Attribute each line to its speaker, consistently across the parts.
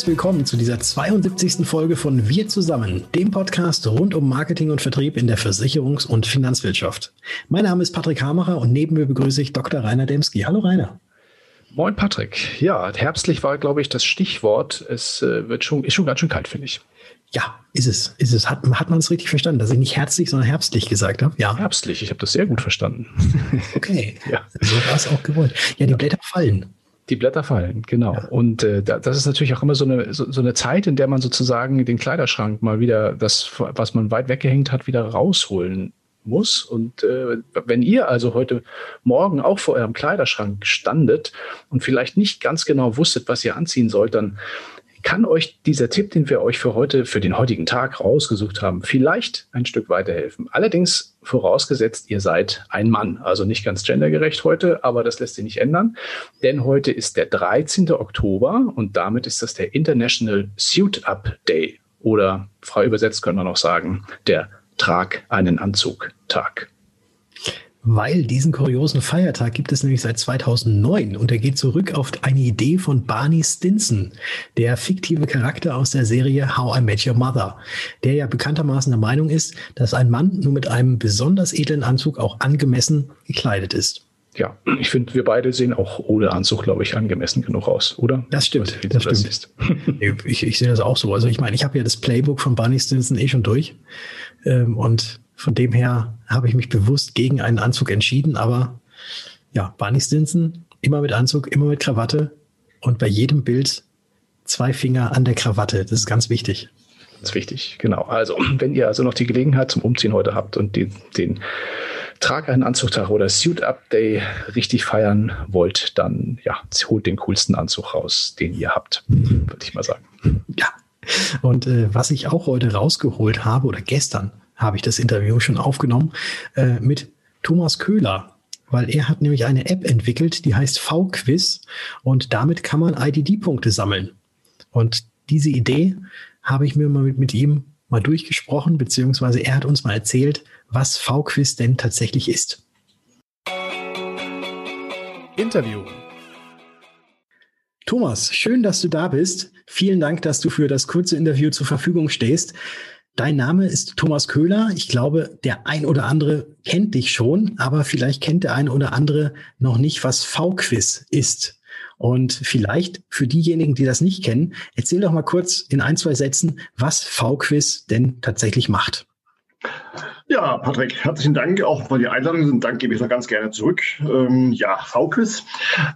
Speaker 1: Ein herbstliches Willkommen zu dieser 72. Folge von Wir zusammen, dem Podcast rund um Marketing und Vertrieb in der Versicherungs- und Finanzwirtschaft. Mein Name ist Patrick Hamacher und neben mir begrüße ich Dr. Rainer Demski. Hallo Rainer.
Speaker 2: Moin Patrick. Ja, herbstlich war, glaube ich, das Stichwort. Es äh, wird schon, ist schon ganz schön kalt, finde ich.
Speaker 1: Ja, ist es, ist es. Hat, hat man es richtig verstanden, dass ich nicht herzlich, sondern herbstlich gesagt habe?
Speaker 2: Ja. Herbstlich, ich habe das sehr gut verstanden.
Speaker 1: okay, ja. so war es auch gewollt. Ja, die ja. Blätter fallen.
Speaker 2: Die Blätter fallen, genau. Ja. Und äh, das ist natürlich auch immer so eine, so, so, eine Zeit, in der man sozusagen den Kleiderschrank mal wieder, das, was man weit weggehängt hat, wieder rausholen muss. Und äh, wenn ihr also heute Morgen auch vor eurem Kleiderschrank standet und vielleicht nicht ganz genau wusstet, was ihr anziehen sollt, dann kann euch dieser Tipp, den wir euch für heute, für den heutigen Tag rausgesucht haben, vielleicht ein Stück weiterhelfen. Allerdings vorausgesetzt, ihr seid ein Mann. Also nicht ganz gendergerecht heute, aber das lässt sich nicht ändern. Denn heute ist der 13. Oktober und damit ist das der International Suit Up Day. Oder frei übersetzt können wir noch sagen, der Trag einen Anzug Tag.
Speaker 1: Weil diesen kuriosen Feiertag gibt es nämlich seit 2009 und er geht zurück auf eine Idee von Barney Stinson, der fiktive Charakter aus der Serie How I Met Your Mother, der ja bekanntermaßen der Meinung ist, dass ein Mann nur mit einem besonders edlen Anzug auch angemessen gekleidet ist.
Speaker 2: Ja, ich finde, wir beide sehen auch ohne Anzug, glaube ich, angemessen genug aus, oder?
Speaker 1: Das stimmt. Das, das stimmt. ich, ich sehe das auch so. Also ich meine, ich habe ja das Playbook von Barney Stinson eh schon durch. Ähm, und von dem her habe ich mich bewusst gegen einen Anzug entschieden. Aber ja, Barney Stinson, immer mit Anzug, immer mit Krawatte und bei jedem Bild zwei Finger an der Krawatte. Das ist ganz wichtig.
Speaker 2: Das ist wichtig, genau. Also, wenn ihr also noch die Gelegenheit zum Umziehen heute habt und den, den Trag einen Anzugtag oder Suit Up Day richtig feiern wollt, dann ja, holt den coolsten Anzug raus, den ihr habt, würde ich mal sagen.
Speaker 1: Ja, und äh, was ich auch heute rausgeholt habe, oder gestern habe ich das Interview schon aufgenommen, äh, mit Thomas Köhler. Weil er hat nämlich eine App entwickelt, die heißt V-Quiz und damit kann man IDD-Punkte sammeln. Und diese Idee habe ich mir mal mit, mit ihm mal durchgesprochen, beziehungsweise er hat uns mal erzählt, was V-Quiz denn tatsächlich ist. Interview. Thomas, schön, dass du da bist. Vielen Dank, dass du für das kurze Interview zur Verfügung stehst. Dein Name ist Thomas Köhler. Ich glaube, der ein oder andere kennt dich schon, aber vielleicht kennt der ein oder andere noch nicht, was V-Quiz ist. Und vielleicht für diejenigen, die das nicht kennen, erzähl doch mal kurz in ein, zwei Sätzen, was V-Quiz denn tatsächlich macht.
Speaker 3: Ja, Patrick, herzlichen Dank auch für die Einladung. Den Dank gebe ich noch ganz gerne zurück. Ähm, ja, VQuiz.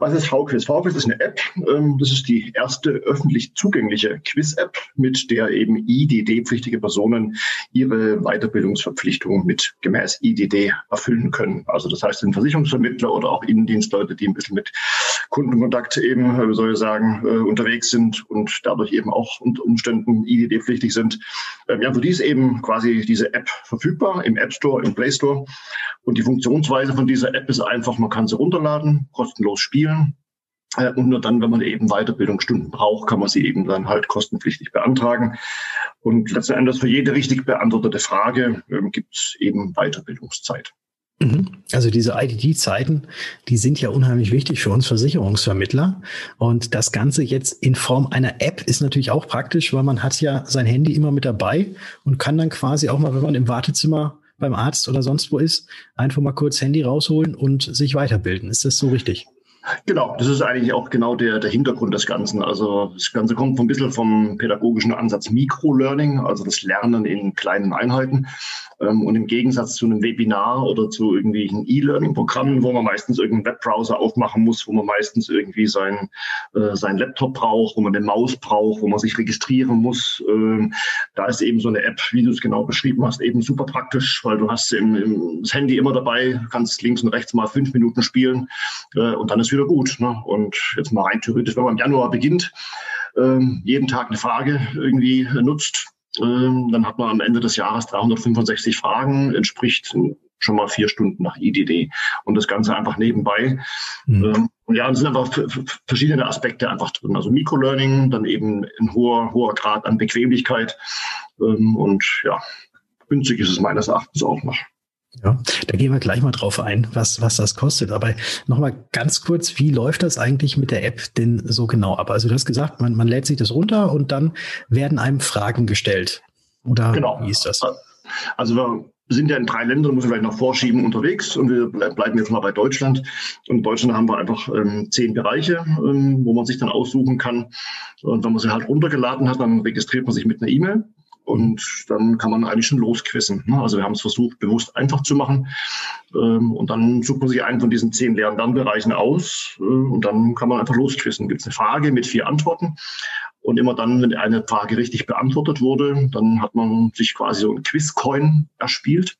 Speaker 3: Was ist VQuiz? VQuiz ist eine App. Ähm, das ist die erste öffentlich zugängliche Quiz-App, mit der eben IDD-pflichtige Personen ihre Weiterbildungsverpflichtungen mit gemäß IDD erfüllen können. Also das heißt, ein Versicherungsvermittler oder auch Innendienstleute, die ein bisschen mit Kundenkontakt eben, äh, wie soll ich sagen, äh, unterwegs sind und dadurch eben auch unter Umständen IDD-pflichtig sind. Ähm, ja, für die ist eben quasi diese App verfügbar im App Store, im Play Store. Und die Funktionsweise von dieser App ist einfach, man kann sie runterladen, kostenlos spielen. Äh, und nur dann, wenn man eben Weiterbildungsstunden braucht, kann man sie eben dann halt kostenpflichtig beantragen. Und letzten Endes für jede richtig beantwortete Frage ähm, gibt es eben Weiterbildungszeit.
Speaker 1: Mhm. Also diese IDD-Zeiten, die sind ja unheimlich wichtig für uns Versicherungsvermittler. Und das Ganze jetzt in Form einer App ist natürlich auch praktisch, weil man hat ja sein Handy immer mit dabei und kann dann quasi auch mal, wenn man im Wartezimmer beim Arzt oder sonst wo ist, einfach mal kurz Handy rausholen und sich weiterbilden. Ist das so richtig?
Speaker 3: Genau, das ist eigentlich auch genau der, der Hintergrund des Ganzen. Also das Ganze kommt ein bisschen vom pädagogischen Ansatz Microlearning, also das Lernen in kleinen Einheiten. Ähm, und im Gegensatz zu einem Webinar oder zu irgendwelchen E-Learning-Programmen, wo man meistens irgendeinen Webbrowser aufmachen muss, wo man meistens irgendwie sein, äh, sein Laptop braucht, wo man eine Maus braucht, wo man sich registrieren muss, äh, da ist eben so eine App, wie du es genau beschrieben hast, eben super praktisch, weil du hast im, im, das Handy immer dabei, kannst links und rechts mal fünf Minuten spielen äh, und dann ist wieder gut. Ne? Und jetzt mal rein theoretisch, wenn man im Januar beginnt, ähm, jeden Tag eine Frage irgendwie nutzt, ähm, dann hat man am Ende des Jahres 365 Fragen, entspricht schon mal vier Stunden nach IDD und das Ganze einfach nebenbei. Mhm. Ähm, und ja, es sind einfach verschiedene Aspekte einfach drin. Also Microlearning, dann eben ein hoher, hoher Grad an Bequemlichkeit ähm, und ja, günstig ist es meines Erachtens auch noch.
Speaker 1: Ja, da gehen wir gleich mal drauf ein, was, was das kostet. Aber nochmal ganz kurz, wie läuft das eigentlich mit der App denn so genau ab? Also du hast gesagt, man, man lädt sich das runter und dann werden einem Fragen gestellt. Oder
Speaker 3: genau. wie ist das? Also wir sind ja in drei Ländern, muss ich vielleicht noch vorschieben, unterwegs und wir bleiben jetzt mal bei Deutschland. Und in Deutschland haben wir einfach ähm, zehn Bereiche, ähm, wo man sich dann aussuchen kann. Und wenn man sie halt runtergeladen hat, dann registriert man sich mit einer E-Mail und dann kann man eigentlich schon losquissen. Ne? Also wir haben es versucht, bewusst einfach zu machen. Ähm, und dann sucht man sich einen von diesen zehn leeren Lernbereichen aus äh, und dann kann man einfach losquissen. Gibt es eine Frage mit vier Antworten. Und immer dann, wenn eine Frage richtig beantwortet wurde, dann hat man sich quasi so ein Quizcoin erspielt.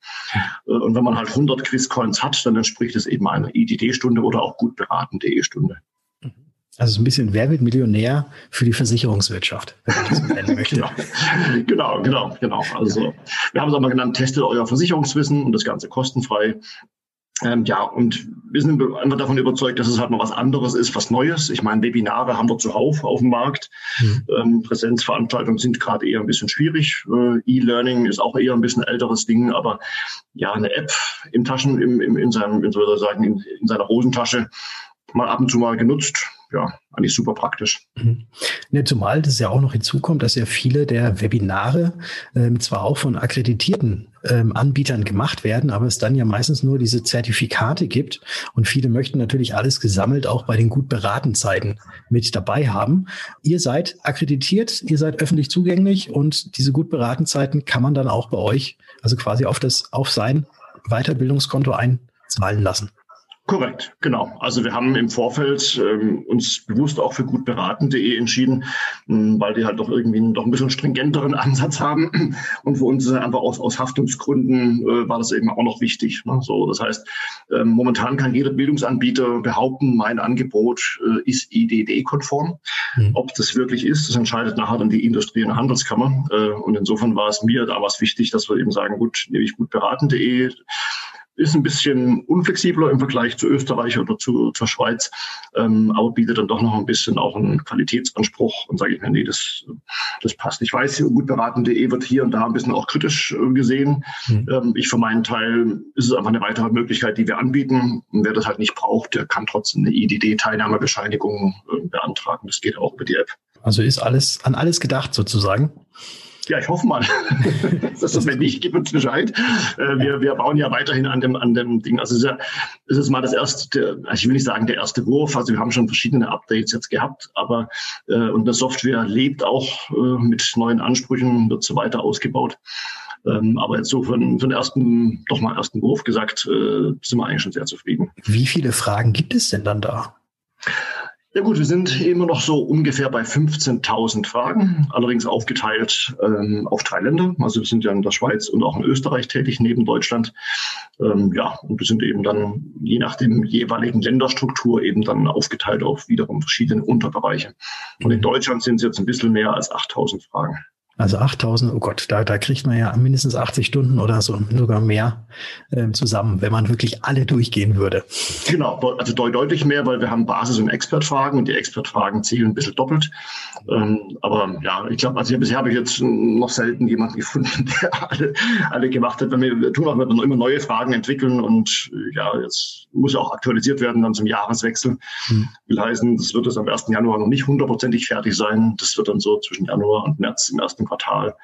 Speaker 3: Äh, und wenn man halt 100 Quizcoins hat, dann entspricht es eben einer IDD-Stunde oder auch gut beraten.de Stunde.
Speaker 1: Also ein bisschen Wer wird Millionär für die Versicherungswirtschaft, wenn man das so
Speaker 3: nennen möchte. genau. genau, genau, genau. Also wir haben es auch mal genannt, testet euer Versicherungswissen und das Ganze kostenfrei. Ähm, ja, und wir sind einfach davon überzeugt, dass es halt mal was anderes ist, was Neues. Ich meine, Webinare haben wir zuhauf auf dem Markt. Mhm. Ähm, Präsenzveranstaltungen sind gerade eher ein bisschen schwierig. Äh, E-Learning ist auch eher ein bisschen älteres Ding, aber ja, eine App im Taschen, im, im, in seinem, in, sozusagen in, in seiner Hosentasche mal ab und zu mal genutzt, ja, eigentlich super praktisch. Mhm.
Speaker 1: Ja, zumal das ja auch noch hinzukommt, dass ja viele der Webinare ähm, zwar auch von akkreditierten ähm, Anbietern gemacht werden, aber es dann ja meistens nur diese Zertifikate gibt und viele möchten natürlich alles gesammelt auch bei den gut beraten Zeiten mit dabei haben. Ihr seid akkreditiert, ihr seid öffentlich zugänglich und diese gut beraten Zeiten kann man dann auch bei euch, also quasi auf das, auf sein Weiterbildungskonto einzahlen lassen.
Speaker 3: Korrekt, genau. Also wir haben im Vorfeld ähm, uns bewusst auch für gutberaten.de entschieden, mh, hm, weil die halt doch irgendwie einen, doch ein bisschen stringenteren Ansatz haben. Und für uns ist einfach aus, aus Haftungsgründen äh, war das eben auch noch wichtig. Ne? So, das heißt, ähm, momentan kann jeder Bildungsanbieter behaupten, mein Angebot äh, ist IDD-konform. Mhm. Ob das wirklich ist, das entscheidet nachher dann die Industrie- und Handelskammer. Äh, und insofern war es mir damals wichtig, dass wir eben sagen, gut, nehme ich gutberaten.de ist ein bisschen unflexibler im Vergleich zu Österreich oder zu, zur Schweiz, ähm, aber bietet dann doch noch ein bisschen auch einen Qualitätsanspruch und sage ich mir, nee, das, das passt. Ich weiß, gut beraten.de wird hier und da ein bisschen auch kritisch äh, gesehen. Mhm. Ähm, ich für meinen Teil ist es einfach eine weitere Möglichkeit, die wir anbieten. Und wer das halt nicht braucht, der kann trotzdem eine IDD-Teilnahmebescheinigung äh, beantragen. Das geht auch über die App.
Speaker 1: Also ist alles an alles gedacht sozusagen.
Speaker 3: Ja, ich hoffe mal. das ist, wenn nicht, gib uns Bescheid. Äh, wir, wir bauen ja weiterhin an dem, an dem Ding. Also es ist, ja, es ist mal das erste, also ich will nicht sagen der erste Wurf. Also wir haben schon verschiedene Updates jetzt gehabt, aber äh, und das Software lebt auch äh, mit neuen Ansprüchen, wird so weiter ausgebaut. Ähm, aber jetzt so für, den, für den ersten, doch mal ersten Wurf gesagt, äh, sind wir eigentlich schon sehr zufrieden.
Speaker 1: Wie viele Fragen gibt es denn dann da?
Speaker 3: Ja gut, wir sind immer noch so ungefähr bei 15.000 Fragen, allerdings aufgeteilt ähm, auf drei Länder. Also wir sind ja in der Schweiz und auch in Österreich tätig neben Deutschland. Ähm, ja, und wir sind eben dann je nach dem jeweiligen Länderstruktur eben dann aufgeteilt auf wiederum verschiedene Unterbereiche. Und in Deutschland sind es jetzt ein bisschen mehr als 8.000 Fragen.
Speaker 1: Also 8000, oh Gott, da, da kriegt man ja mindestens 80 Stunden oder so, sogar mehr ähm, zusammen, wenn man wirklich alle durchgehen würde.
Speaker 3: Genau, also deutlich mehr, weil wir haben Basis- und Expertfragen und die Expertfragen zählen ein bisschen doppelt. Ähm, aber ja, ich glaube, also bisher habe ich jetzt noch selten jemanden gefunden, der alle, alle gemacht hat. Wir tun auch immer neue Fragen entwickeln und ja, jetzt muss ja auch aktualisiert werden dann zum Jahreswechsel. Hm. Will heißen, das wird es am 1. Januar noch nicht hundertprozentig fertig sein. Das wird dann so zwischen Januar und März im ersten Quartal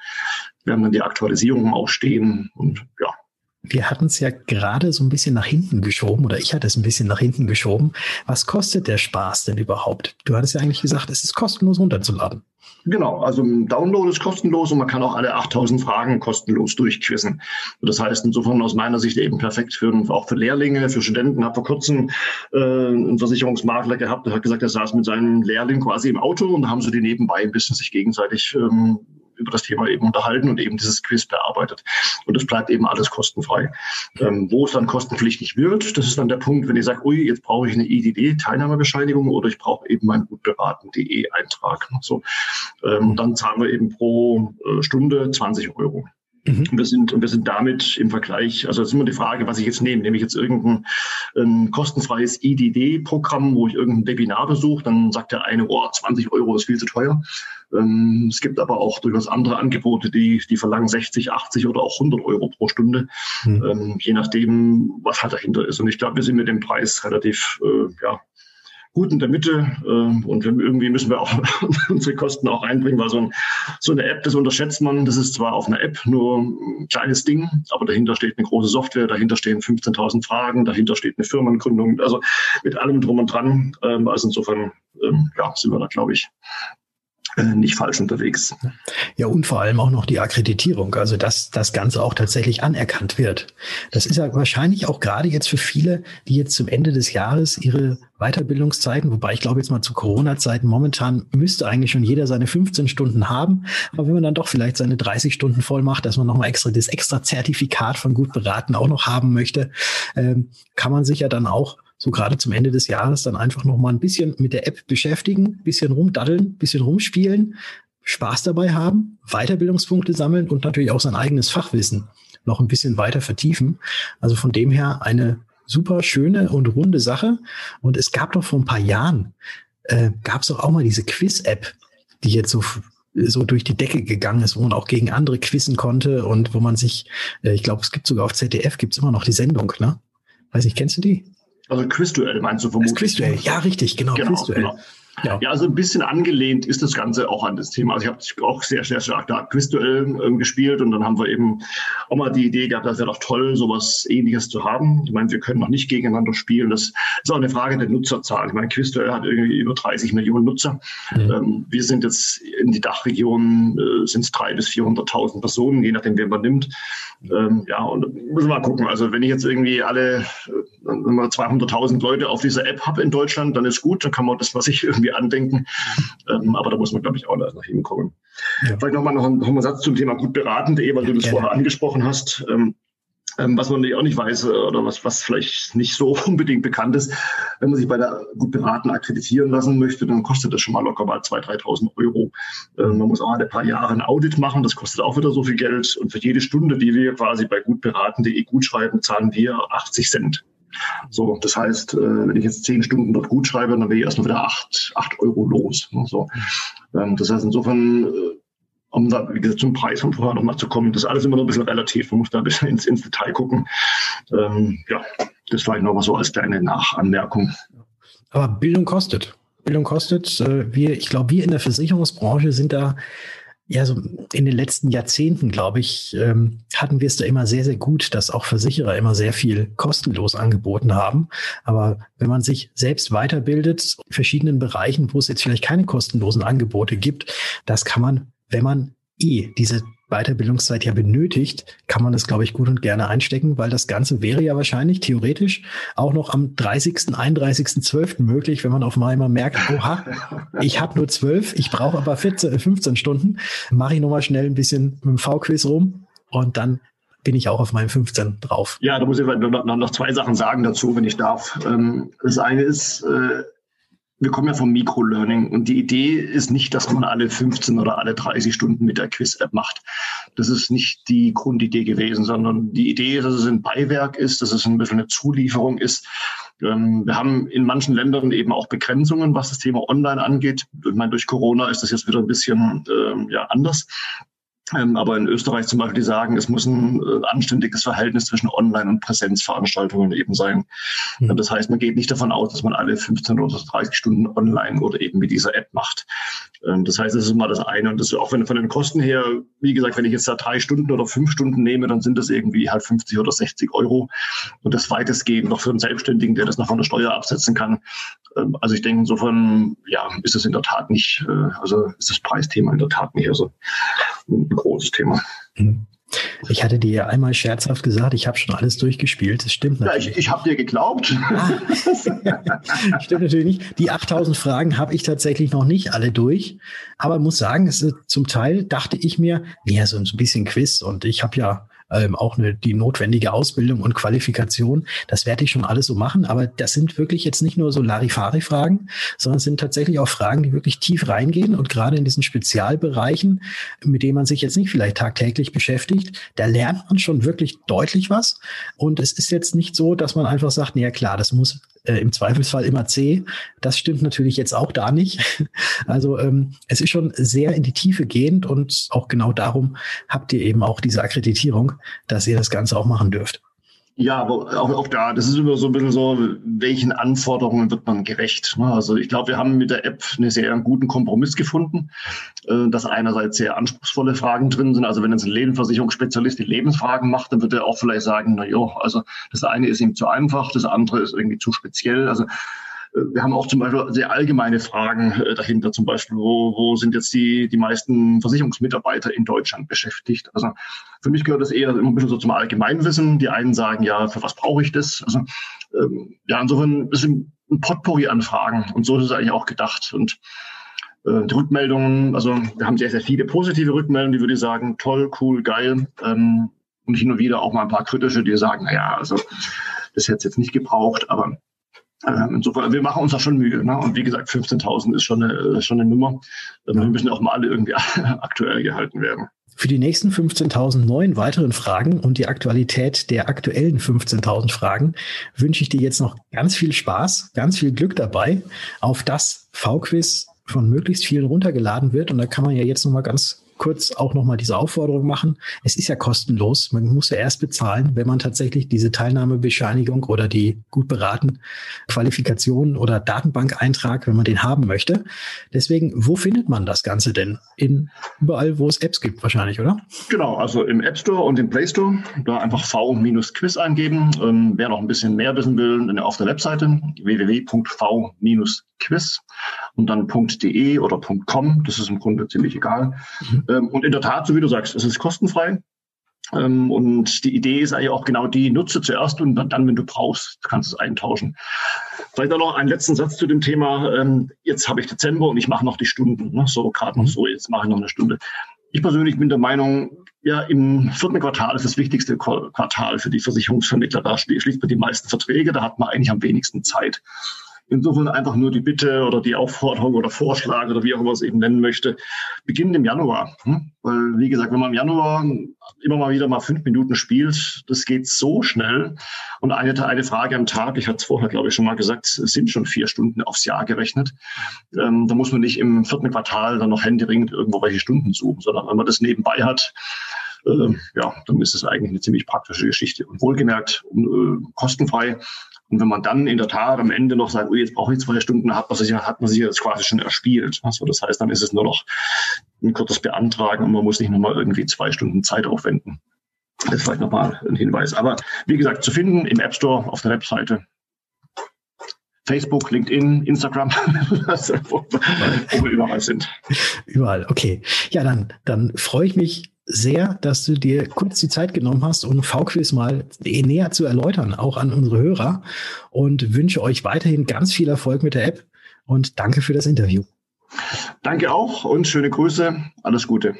Speaker 3: werden dann die Aktualisierungen auch stehen und ja.
Speaker 1: Wir hatten es ja gerade so ein bisschen nach hinten geschoben oder ich hatte es ein bisschen nach hinten geschoben. Was kostet der Spaß denn überhaupt? Du hattest ja eigentlich gesagt, es ist kostenlos runterzuladen.
Speaker 3: Genau, also ein Download ist kostenlos und man kann auch alle 8000 Fragen kostenlos durchquissen. Das heißt insofern aus meiner Sicht eben perfekt für auch für Lehrlinge, für Studenten. Habe vor kurzem äh, einen Versicherungsmakler gehabt, der hat gesagt, er saß mit seinem Lehrling quasi im Auto und da haben sie die nebenbei ein bisschen sich gegenseitig ähm, über das Thema eben unterhalten und eben dieses Quiz bearbeitet. Und das bleibt eben alles kostenfrei. Ähm, wo es dann kostenpflichtig wird, das ist dann der Punkt, wenn ich sage, ui, jetzt brauche ich eine IDD-Teilnahmebescheinigung oder ich brauche eben meinen gutberaten.de Eintrag. So, ähm, dann zahlen wir eben pro äh, Stunde 20 Euro. Mhm. Und wir sind, und wir sind damit im Vergleich, also es ist immer die Frage, was ich jetzt nehme. Nehme ich jetzt irgendein ein kostenfreies IDD-Programm, wo ich irgendein Webinar besuche, dann sagt der eine, oh, 20 Euro ist viel zu teuer. Ähm, es gibt aber auch durchaus andere Angebote, die, die verlangen 60, 80 oder auch 100 Euro pro Stunde, mhm. ähm, je nachdem, was halt dahinter ist. Und ich glaube, wir sind mit dem Preis relativ, äh, ja, gut in der Mitte. Äh, und irgendwie müssen wir auch unsere Kosten auch einbringen, weil so, ein, so eine App, das unterschätzt man. Das ist zwar auf einer App nur ein kleines Ding, aber dahinter steht eine große Software, dahinter stehen 15.000 Fragen, dahinter steht eine Firmengründung, also mit allem drum und dran. Ähm, also insofern ähm, ja, sind wir da, glaube ich, nicht falsch unterwegs.
Speaker 1: Ja, und vor allem auch noch die Akkreditierung, also dass das Ganze auch tatsächlich anerkannt wird. Das ist ja wahrscheinlich auch gerade jetzt für viele, die jetzt zum Ende des Jahres ihre Weiterbildungszeiten, wobei ich glaube jetzt mal zu Corona-Zeiten momentan müsste eigentlich schon jeder seine 15 Stunden haben. Aber wenn man dann doch vielleicht seine 30 Stunden voll macht, dass man nochmal extra das extra Zertifikat von gut beraten auch noch haben möchte, ähm, kann man sich ja dann auch so gerade zum Ende des Jahres dann einfach noch mal ein bisschen mit der App beschäftigen, bisschen rumdaddeln, bisschen rumspielen, Spaß dabei haben, Weiterbildungspunkte sammeln und natürlich auch sein eigenes Fachwissen noch ein bisschen weiter vertiefen. Also von dem her eine super schöne und runde Sache. Und es gab doch vor ein paar Jahren, äh, gab es doch auch mal diese Quiz-App, die jetzt so so durch die Decke gegangen ist, wo man auch gegen andere quizzen konnte und wo man sich, äh, ich glaube, es gibt sogar auf ZDF gibt's immer noch die Sendung, ne? Weiß nicht, kennst du die?
Speaker 3: Also Quizduell meinst du vermutlich?
Speaker 1: Quizduell, ja, richtig, genau.
Speaker 3: genau Quizduell. Genau. Ja. ja, also ein bisschen angelehnt ist das Ganze auch an das Thema. Also ich habe auch sehr, sehr stark da Quizduell ähm, gespielt und dann haben wir eben auch mal die Idee gehabt, das wäre doch toll, sowas ähnliches zu haben. Ich meine, wir können noch nicht gegeneinander spielen. Das ist auch eine Frage der Nutzerzahl. Ich meine, Quizduell hat irgendwie über 30 Millionen Nutzer. Mhm. Ähm, wir sind jetzt in die Dachregion, äh, sind es 300.000 bis 400.000 Personen, je nachdem, wen man nimmt. Ähm, ja, und müssen wir mal gucken. Also wenn ich jetzt irgendwie alle äh, 200.000 Leute auf dieser App habe in Deutschland, dann ist gut, dann kann man das, was ich irgendwie andenken. Ähm, aber da muss man, glaube ich, auch noch hinkommen. Ja. Vielleicht nochmal noch, noch einen Satz zum Thema gut beraten.de, weil ja, du das gerne. vorher angesprochen hast. Ähm, ähm, was man auch nicht weiß äh, oder was, was vielleicht nicht so unbedingt bekannt ist, wenn man sich bei der gut beraten akkreditieren lassen möchte, dann kostet das schon mal locker mal 2.000, 3.000 Euro. Ähm, man muss auch alle paar Jahre ein Audit machen, das kostet auch wieder so viel Geld. Und für jede Stunde, die wir quasi bei gutberaten.de gut schreiben, zahlen wir 80 Cent. So, das heißt, äh, wenn ich jetzt zehn Stunden dort gut schreibe, dann wäre ich erstmal wieder acht, acht Euro los. So. Ähm, das heißt, insofern, äh, um da wie gesagt, zum Preis von vorher nochmal zu kommen, das ist alles immer noch ein bisschen relativ. Man muss da ein bisschen ins, ins Detail gucken. Ähm, ja, das war ich noch mal so als kleine Nachanmerkung.
Speaker 1: Aber Bildung kostet. Bildung kostet. Äh, wir, ich glaube, wir in der Versicherungsbranche sind da ja, so in den letzten Jahrzehnten, glaube ich, ähm, hatten wir es da immer sehr, sehr gut, dass auch Versicherer immer sehr viel kostenlos angeboten haben. Aber wenn man sich selbst weiterbildet, in verschiedenen Bereichen, wo es jetzt vielleicht keine kostenlosen Angebote gibt, das kann man, wenn man eh diese Weiterbildungszeit ja benötigt, kann man das, glaube ich, gut und gerne einstecken, weil das Ganze wäre ja wahrscheinlich theoretisch auch noch am 30., 31.12. möglich, wenn man auf einmal merkt, oha, ich habe nur 12, ich brauche aber 14, 15 Stunden, mache ich nochmal schnell ein bisschen mit dem V-Quiz rum und dann bin ich auch auf meinem 15 drauf.
Speaker 3: Ja, da muss ich noch, noch zwei Sachen sagen dazu, wenn ich darf. Ähm, das eine ist, äh, wir kommen ja vom Microlearning und die Idee ist nicht, dass man alle 15 oder alle 30 Stunden mit der Quiz-App macht. Das ist nicht die Grundidee gewesen, sondern die Idee ist, dass es ein Beiwerk ist, dass es ein bisschen eine Zulieferung ist. Ähm, wir haben in manchen Ländern eben auch Begrenzungen, was das Thema Online angeht. Ich meine, durch Corona ist das jetzt wieder ein bisschen ähm, ja, anders. Ähm, aber in Österreich zum Beispiel, die sagen, es muss ein äh, anständiges Verhältnis zwischen Online- und Präsenzveranstaltungen eben sein. Mhm. Das heißt, man geht nicht davon aus, dass man alle 15 oder 30 Stunden online oder eben mit dieser App macht. Ähm, das heißt, das ist mal das eine. Und das ist auch wenn, von den Kosten her, wie gesagt, wenn ich jetzt da drei Stunden oder fünf Stunden nehme, dann sind das irgendwie halt 50 oder 60 Euro. Und das weitestgehend noch für einen Selbstständigen, der das noch von der Steuer absetzen kann. Ähm, also ich denke, insofern, ja, ist es in der Tat nicht, äh, also ist das Preisthema in der Tat nicht so ein großes Thema.
Speaker 1: Mhm. Ich hatte dir ja einmal scherzhaft gesagt, ich habe schon alles durchgespielt. Das stimmt
Speaker 3: natürlich. Ja, ich, ich habe dir geglaubt.
Speaker 1: Ah, stimmt natürlich nicht. Die 8000 Fragen habe ich tatsächlich noch nicht alle durch. Aber muss sagen, es ist, zum Teil dachte ich mir, ja, so ein bisschen Quiz. Und ich habe ja ähm, auch eine, die notwendige Ausbildung und Qualifikation. Das werde ich schon alles so machen. Aber das sind wirklich jetzt nicht nur so Larifari-Fragen, sondern es sind tatsächlich auch Fragen, die wirklich tief reingehen. Und gerade in diesen Spezialbereichen, mit denen man sich jetzt nicht vielleicht tagtäglich beschäftigt, da lernt man schon wirklich deutlich was. Und es ist jetzt nicht so, dass man einfach sagt, na ja klar, das muss äh, im Zweifelsfall immer C. Das stimmt natürlich jetzt auch da nicht. Also ähm, es ist schon sehr in die Tiefe gehend und auch genau darum habt ihr eben auch diese Akkreditierung, dass ihr das Ganze auch machen dürft.
Speaker 3: Ja, aber auch, auch da, das ist immer so ein bisschen so, welchen Anforderungen wird man gerecht? Ne? Also ich glaube, wir haben mit der App einen sehr guten Kompromiss gefunden, äh, dass einerseits sehr anspruchsvolle Fragen drin sind. Also wenn jetzt ein Lebensversicherungsspezialist die Lebensfragen macht, dann wird er auch vielleicht sagen, na ja, also das eine ist ihm zu einfach, das andere ist irgendwie zu speziell. Also wir haben auch zum Beispiel sehr allgemeine Fragen äh, dahinter, zum Beispiel, wo, wo sind jetzt die, die meisten Versicherungsmitarbeiter in Deutschland beschäftigt? Also für mich gehört das eher immer ein bisschen so zum Allgemeinwissen. Die einen sagen, ja, für was brauche ich das? Also ähm, ja, insofern ist ein Potpourri an Fragen und so ist es eigentlich auch gedacht. Und äh, die Rückmeldungen, also wir haben sehr, sehr viele positive Rückmeldungen, die würde ich sagen, toll, cool, geil. Ähm, und hin und wieder auch mal ein paar kritische, die sagen, naja, also das hätte es jetzt nicht gebraucht, aber ähm, insofern, wir machen uns da schon Mühe. Ne? Und wie gesagt, 15.000 ist schon eine, schon eine Nummer. Ähm, wir müssen auch mal alle irgendwie aktuell gehalten werden.
Speaker 1: Für die nächsten 15.000 neuen weiteren Fragen und die Aktualität der aktuellen 15.000 Fragen wünsche ich dir jetzt noch ganz viel Spaß, ganz viel Glück dabei, auf das V-Quiz von möglichst vielen runtergeladen wird. Und da kann man ja jetzt noch mal ganz kurz auch nochmal diese Aufforderung machen. Es ist ja kostenlos. Man muss ja erst bezahlen, wenn man tatsächlich diese Teilnahmebescheinigung oder die gut beraten Qualifikation oder Datenbankeintrag, wenn man den haben möchte. Deswegen, wo findet man das Ganze denn? In überall, wo es Apps gibt, wahrscheinlich, oder?
Speaker 3: Genau, also im App Store und im Play Store. Da einfach V-Quiz eingeben. Ähm, wer noch ein bisschen mehr wissen will, auf der Webseite www.v-quiz und dann .de oder .com. Das ist im Grunde ziemlich egal. Mhm. Ähm, und in der Tat, so wie du sagst, es ist kostenfrei. Ähm, und die Idee ist eigentlich auch genau die, nutze zuerst und dann, wenn du brauchst, kannst du es eintauschen. Vielleicht auch noch einen letzten Satz zu dem Thema. Ähm, jetzt habe ich Dezember und ich mache noch die Stunden. Ne? So gerade noch so, jetzt mache ich noch eine Stunde. Ich persönlich bin der Meinung, ja, im vierten Quartal ist das wichtigste Quartal für die Versicherungsvermittler. Da schließt man die meisten Verträge, da hat man eigentlich am wenigsten Zeit. Insofern einfach nur die Bitte oder die Aufforderung oder Vorschlag oder wie auch immer es eben nennen möchte, beginnt im Januar. Hm? Weil, wie gesagt, wenn man im Januar immer mal wieder mal fünf Minuten spielt, das geht so schnell. Und eine, eine Frage am Tag, ich hatte es vorher, glaube ich, schon mal gesagt, es sind schon vier Stunden aufs Jahr gerechnet. Ähm, da muss man nicht im vierten Quartal dann noch händeringend irgendwo welche Stunden suchen, sondern wenn man das nebenbei hat, äh, ja, dann ist es eigentlich eine ziemlich praktische Geschichte. Und wohlgemerkt, äh, kostenfrei. Und wenn man dann in der Tat am Ende noch sagt, oh, jetzt brauche ich zwei Stunden, hat man sich, hat man sich das quasi schon erspielt. Also das heißt, dann ist es nur noch ein kurzes Beantragen und man muss nicht nochmal irgendwie zwei Stunden Zeit aufwenden. Das ist vielleicht nochmal ein Hinweis. Aber wie gesagt, zu finden im App Store auf der Webseite. Facebook, LinkedIn, Instagram, wo, wo wir überall sind.
Speaker 1: Überall, okay. Ja, dann, dann freue ich mich sehr, dass du dir kurz die Zeit genommen hast, um V-Quiz mal näher zu erläutern, auch an unsere Hörer. Und wünsche euch weiterhin ganz viel Erfolg mit der App und danke für das Interview.
Speaker 3: Danke auch und schöne Grüße. Alles Gute.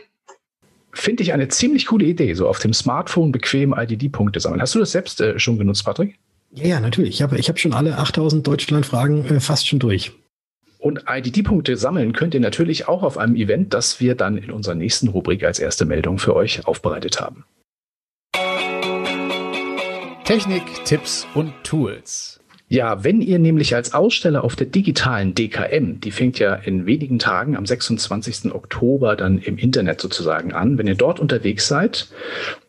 Speaker 2: Finde ich eine ziemlich coole Idee, so auf dem Smartphone bequem IDD-Punkte sammeln. Hast du das selbst äh, schon genutzt, Patrick?
Speaker 1: Ja, ja, natürlich. Ich habe ich hab schon alle 8000 Deutschland-Fragen äh, fast schon durch.
Speaker 2: Und IDD-Punkte sammeln könnt ihr natürlich auch auf einem Event, das wir dann in unserer nächsten Rubrik als erste Meldung für euch aufbereitet haben.
Speaker 4: Technik, Tipps und Tools.
Speaker 2: Ja, wenn ihr nämlich als Aussteller auf der digitalen DKM, die fängt ja in wenigen Tagen am 26. Oktober dann im Internet sozusagen an, wenn ihr dort unterwegs seid,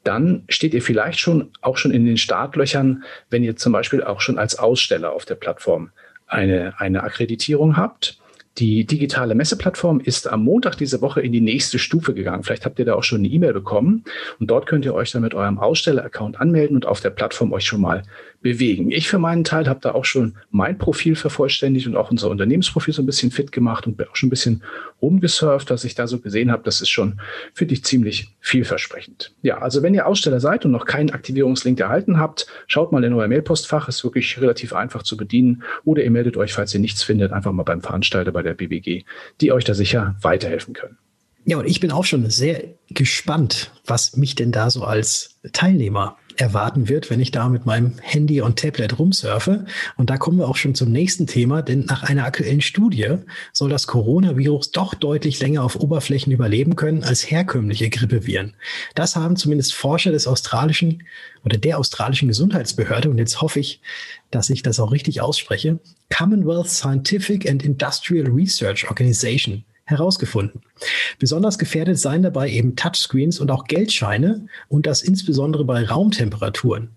Speaker 2: dann steht ihr vielleicht schon auch schon in den Startlöchern, wenn ihr zum Beispiel auch schon als Aussteller auf der Plattform eine, eine Akkreditierung habt. Die digitale Messeplattform ist am Montag diese Woche in die nächste Stufe gegangen. Vielleicht habt ihr da auch schon eine E-Mail bekommen und dort könnt ihr euch dann mit eurem Aussteller-Account anmelden und auf der Plattform euch schon mal bewegen. Ich für meinen Teil habe da auch schon mein Profil vervollständigt und auch unser Unternehmensprofil so ein bisschen fit gemacht und bin auch schon ein bisschen rumgesurft, was ich da so gesehen habe. Das ist schon, finde ich, ziemlich vielversprechend. Ja, also wenn ihr Aussteller seid und noch keinen Aktivierungslink erhalten habt, schaut mal in euer Mailpostfach, ist wirklich relativ einfach zu bedienen oder ihr meldet euch, falls ihr nichts findet, einfach mal beim Veranstalter bei der BBG, die euch da sicher weiterhelfen können.
Speaker 1: Ja, und ich bin auch schon sehr gespannt, was mich denn da so als Teilnehmer erwarten wird, wenn ich da mit meinem Handy und Tablet rumsurfe. Und da kommen wir auch schon zum nächsten Thema, denn nach einer aktuellen Studie soll das Coronavirus doch deutlich länger auf Oberflächen überleben können als herkömmliche Grippeviren. Das haben zumindest Forscher des australischen oder der australischen Gesundheitsbehörde, und jetzt hoffe ich, dass ich das auch richtig ausspreche, Commonwealth Scientific and Industrial Research Organization herausgefunden. Besonders gefährdet seien dabei eben Touchscreens und auch Geldscheine und das insbesondere bei Raumtemperaturen.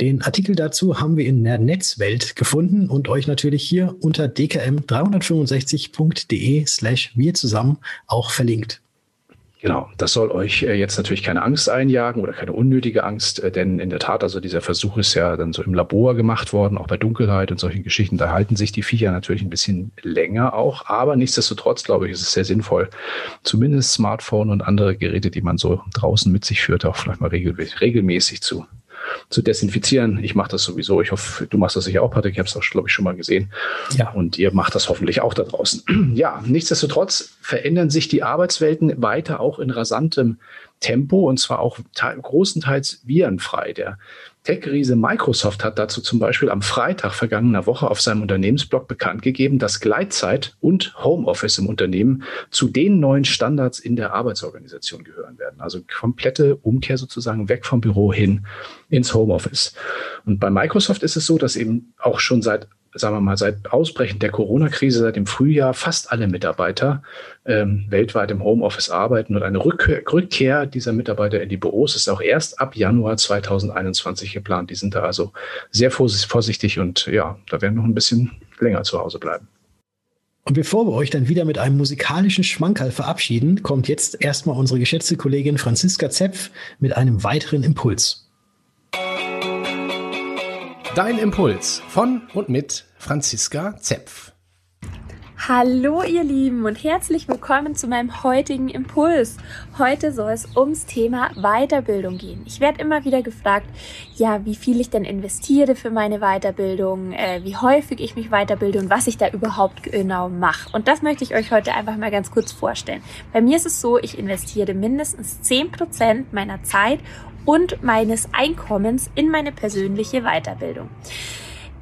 Speaker 1: Den Artikel dazu haben wir in der Netzwelt gefunden und euch natürlich hier unter dkm365.de slash wir zusammen auch verlinkt.
Speaker 2: Genau, das soll euch äh, jetzt natürlich keine Angst einjagen oder keine unnötige Angst, äh, denn in der Tat, also dieser Versuch ist ja dann so im Labor gemacht worden, auch bei Dunkelheit und solchen Geschichten. Da halten sich die Viecher natürlich ein bisschen länger auch, aber nichtsdestotrotz, glaube ich, ist es sehr sinnvoll, zumindest Smartphone und andere Geräte, die man so draußen mit sich führt, auch vielleicht mal regelmäßig zu zu desinfizieren. Ich mache das sowieso. Ich hoffe, du machst das sicher auch, Patrick. Ich habe es auch, glaube ich, schon mal gesehen. Ja. Und ihr macht das hoffentlich auch da draußen. ja, nichtsdestotrotz verändern sich die Arbeitswelten weiter auch in rasantem Tempo und zwar auch großenteils virenfrei. Der Tech-Riese Microsoft hat dazu zum Beispiel am Freitag vergangener Woche auf seinem Unternehmensblog bekannt gegeben, dass Gleitzeit und Homeoffice im Unternehmen zu den neuen Standards in der Arbeitsorganisation gehören werden. Also komplette Umkehr sozusagen weg vom Büro hin ins Homeoffice. Und bei Microsoft ist es so, dass eben auch schon seit sagen wir mal, seit Ausbrechen der Corona-Krise, seit dem Frühjahr, fast alle Mitarbeiter ähm, weltweit im Homeoffice arbeiten und eine Rückkehr, Rückkehr dieser Mitarbeiter in die Büros ist auch erst ab Januar 2021 geplant. Die sind da also sehr vorsichtig und ja, da werden noch ein bisschen länger zu Hause bleiben.
Speaker 1: Und bevor wir euch dann wieder mit einem musikalischen Schmankerl verabschieden, kommt jetzt erstmal unsere geschätzte Kollegin Franziska Zepf mit einem weiteren Impuls.
Speaker 4: Dein Impuls von und mit Franziska Zepf.
Speaker 5: Hallo ihr Lieben und herzlich willkommen zu meinem heutigen Impuls. Heute soll es ums Thema Weiterbildung gehen. Ich werde immer wieder gefragt, ja, wie viel ich denn investiere für meine Weiterbildung, äh, wie häufig ich mich weiterbilde und was ich da überhaupt genau mache. Und das möchte ich euch heute einfach mal ganz kurz vorstellen. Bei mir ist es so, ich investiere mindestens 10% meiner Zeit und meines Einkommens in meine persönliche Weiterbildung.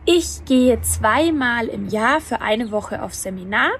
Speaker 5: Ich gehe zweimal im Jahr für eine Woche auf Seminar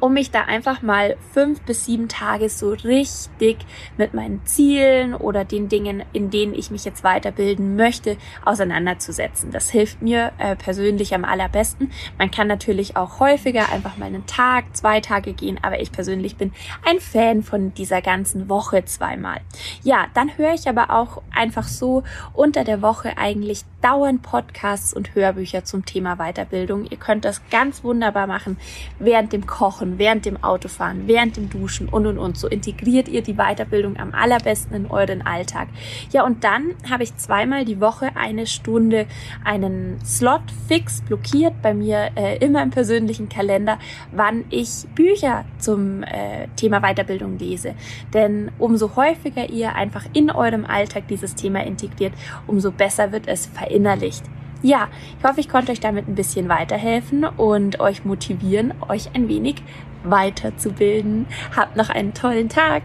Speaker 5: um mich da einfach mal fünf bis sieben Tage so richtig mit meinen Zielen oder den Dingen, in denen ich mich jetzt weiterbilden möchte, auseinanderzusetzen. Das hilft mir äh, persönlich am allerbesten. Man kann natürlich auch häufiger einfach mal einen Tag, zwei Tage gehen, aber ich persönlich bin ein Fan von dieser ganzen Woche zweimal. Ja, dann höre ich aber auch einfach so unter der Woche eigentlich dauernd Podcasts und Hörbücher zum Thema Weiterbildung. Ihr könnt das ganz wunderbar machen während dem Kochen Kochen, während dem Autofahren, während dem Duschen und und und. So integriert ihr die Weiterbildung am allerbesten in euren Alltag. Ja, und dann habe ich zweimal die Woche eine Stunde einen Slot fix blockiert bei mir äh, immer im persönlichen Kalender, wann ich Bücher zum äh, Thema Weiterbildung lese. Denn umso häufiger ihr einfach in eurem Alltag dieses Thema integriert, umso besser wird es verinnerlicht. Ja, ich hoffe, ich konnte euch damit ein bisschen weiterhelfen und euch motivieren, euch ein wenig weiterzubilden. Habt noch einen tollen Tag.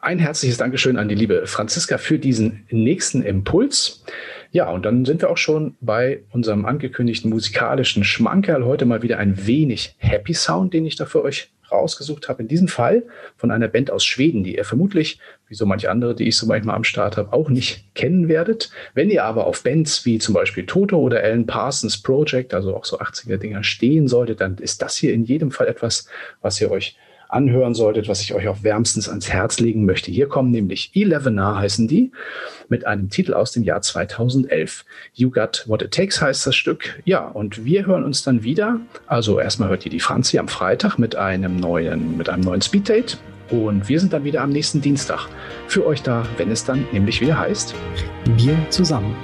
Speaker 2: Ein herzliches Dankeschön an die liebe Franziska für diesen nächsten Impuls. Ja, und dann sind wir auch schon bei unserem angekündigten musikalischen Schmankerl. Heute mal wieder ein wenig Happy Sound, den ich da für euch rausgesucht habe. In diesem Fall von einer Band aus Schweden, die ihr vermutlich, wie so manche andere, die ich so manchmal am Start habe, auch nicht kennen werdet. Wenn ihr aber auf Bands wie zum Beispiel Toto oder Alan Parsons Project, also auch so 80er-Dinger stehen solltet, dann ist das hier in jedem Fall etwas, was ihr euch anhören solltet, was ich euch auch wärmstens ans Herz legen möchte. Hier kommen nämlich Elevenar heißen die mit einem Titel aus dem Jahr 2011. You Got What It Takes heißt das Stück. Ja, und wir hören uns dann wieder. Also erstmal hört ihr die Franzi am Freitag mit einem neuen, mit einem neuen Speeddate. Und wir sind dann wieder am nächsten Dienstag für euch da, wenn es dann nämlich wieder heißt.
Speaker 1: Wir zusammen.